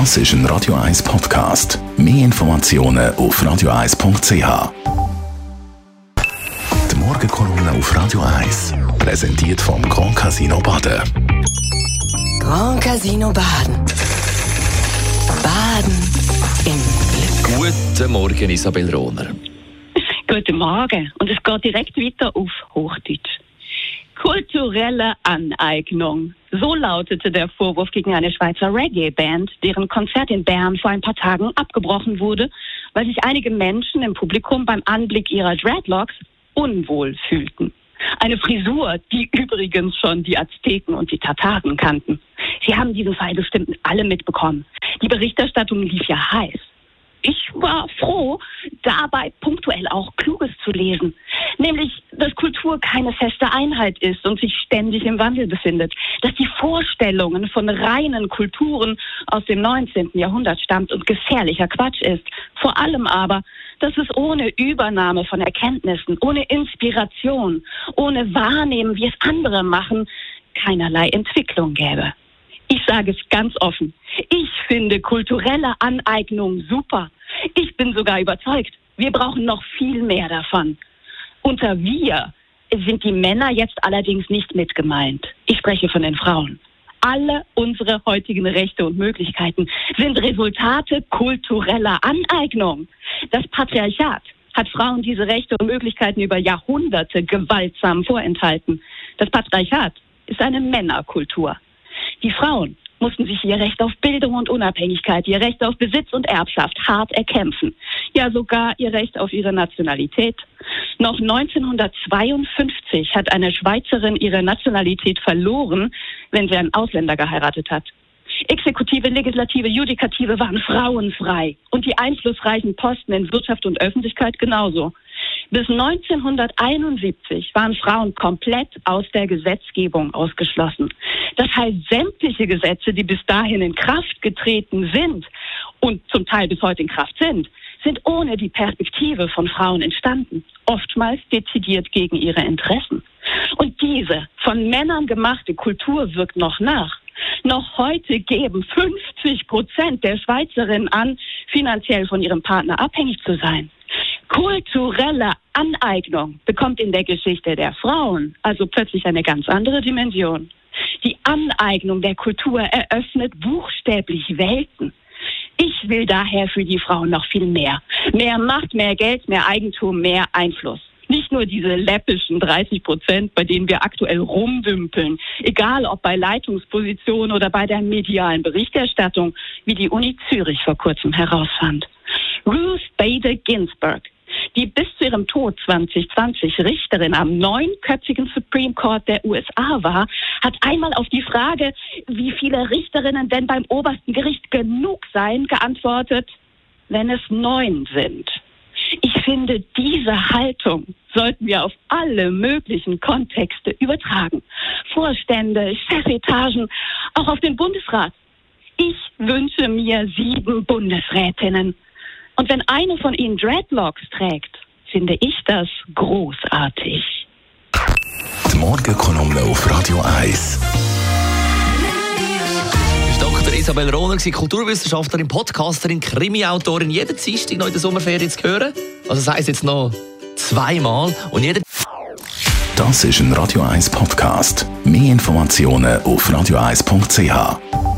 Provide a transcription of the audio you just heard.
Das ist ein Radio 1 Podcast. Mehr Informationen auf radio1.ch. Die Morgenkolumne auf Radio 1 präsentiert vom Grand Casino Baden. Grand Casino Baden. Baden im Glück. Guten Morgen, Isabel Rohner. Guten Morgen. Und es geht direkt weiter auf Hochdeutsch. Kulturelle Aneignung. So lautete der Vorwurf gegen eine Schweizer Reggae-Band, deren Konzert in Bern vor ein paar Tagen abgebrochen wurde, weil sich einige Menschen im Publikum beim Anblick ihrer Dreadlocks unwohl fühlten. Eine Frisur, die übrigens schon die Azteken und die Tataren kannten. Sie haben diesen Fall bestimmt alle mitbekommen. Die Berichterstattung lief ja heiß. Ich war froh, dabei punktuell auch Kluges zu lesen. Nämlich, dass Kultur keine feste Einheit ist und sich ständig im Wandel befindet. Dass die Vorstellungen von reinen Kulturen aus dem 19. Jahrhundert stammt und gefährlicher Quatsch ist. Vor allem aber, dass es ohne Übernahme von Erkenntnissen, ohne Inspiration, ohne Wahrnehmen, wie es andere machen, keinerlei Entwicklung gäbe. Ich sage es ganz offen. Ich finde kulturelle Aneignung super. Ich bin sogar überzeugt, wir brauchen noch viel mehr davon. Unter wir sind die Männer jetzt allerdings nicht mit gemeint. Ich spreche von den Frauen. Alle unsere heutigen Rechte und Möglichkeiten sind Resultate kultureller Aneignung. Das Patriarchat hat Frauen diese Rechte und Möglichkeiten über Jahrhunderte gewaltsam vorenthalten. Das Patriarchat ist eine Männerkultur. Die Frauen mussten sich ihr Recht auf Bildung und Unabhängigkeit, ihr Recht auf Besitz und Erbschaft hart erkämpfen. Ja, sogar ihr Recht auf ihre Nationalität. Noch 1952 hat eine Schweizerin ihre Nationalität verloren, wenn sie einen Ausländer geheiratet hat. Exekutive, Legislative, Judikative waren frauenfrei und die einflussreichen Posten in Wirtschaft und Öffentlichkeit genauso. Bis 1971 waren Frauen komplett aus der Gesetzgebung ausgeschlossen. Das heißt, sämtliche Gesetze, die bis dahin in Kraft getreten sind und zum Teil bis heute in Kraft sind, sind ohne die Perspektive von Frauen entstanden, oftmals dezidiert gegen ihre Interessen. Und diese von Männern gemachte Kultur wirkt noch nach. Noch heute geben 50 Prozent der Schweizerinnen an, finanziell von ihrem Partner abhängig zu sein. Kulturelle Aneignung bekommt in der Geschichte der Frauen also plötzlich eine ganz andere Dimension. Die Aneignung der Kultur eröffnet buchstäblich Welten. Ich will daher für die Frauen noch viel mehr. Mehr Macht, mehr Geld, mehr Eigentum, mehr Einfluss. Nicht nur diese läppischen 30 Prozent, bei denen wir aktuell rumwimpeln, egal ob bei Leitungspositionen oder bei der medialen Berichterstattung, wie die Uni Zürich vor kurzem herausfand. Ruth Bader Ginsburg die bis zu ihrem Tod 2020 Richterin am neunköpfigen Supreme Court der USA war, hat einmal auf die Frage, wie viele Richterinnen denn beim obersten Gericht genug seien, geantwortet, wenn es neun sind. Ich finde, diese Haltung sollten wir auf alle möglichen Kontexte übertragen. Vorstände, Chefetagen, auch auf den Bundesrat. Ich wünsche mir sieben Bundesrätinnen. Und wenn eine von ihnen Dreadlocks trägt, finde ich das großartig. Die Morgenkolumne auf Radio 1. Dr. Isabel Rohner, Kulturwissenschaftlerin, Podcasterin, Krimi-Autorin, jeden Dienstag noch in der Sommerferien zu hören. Also das heisst jetzt noch zweimal und jeder Das ist ein Radio 1 Podcast. Mehr Informationen auf radio1.ch.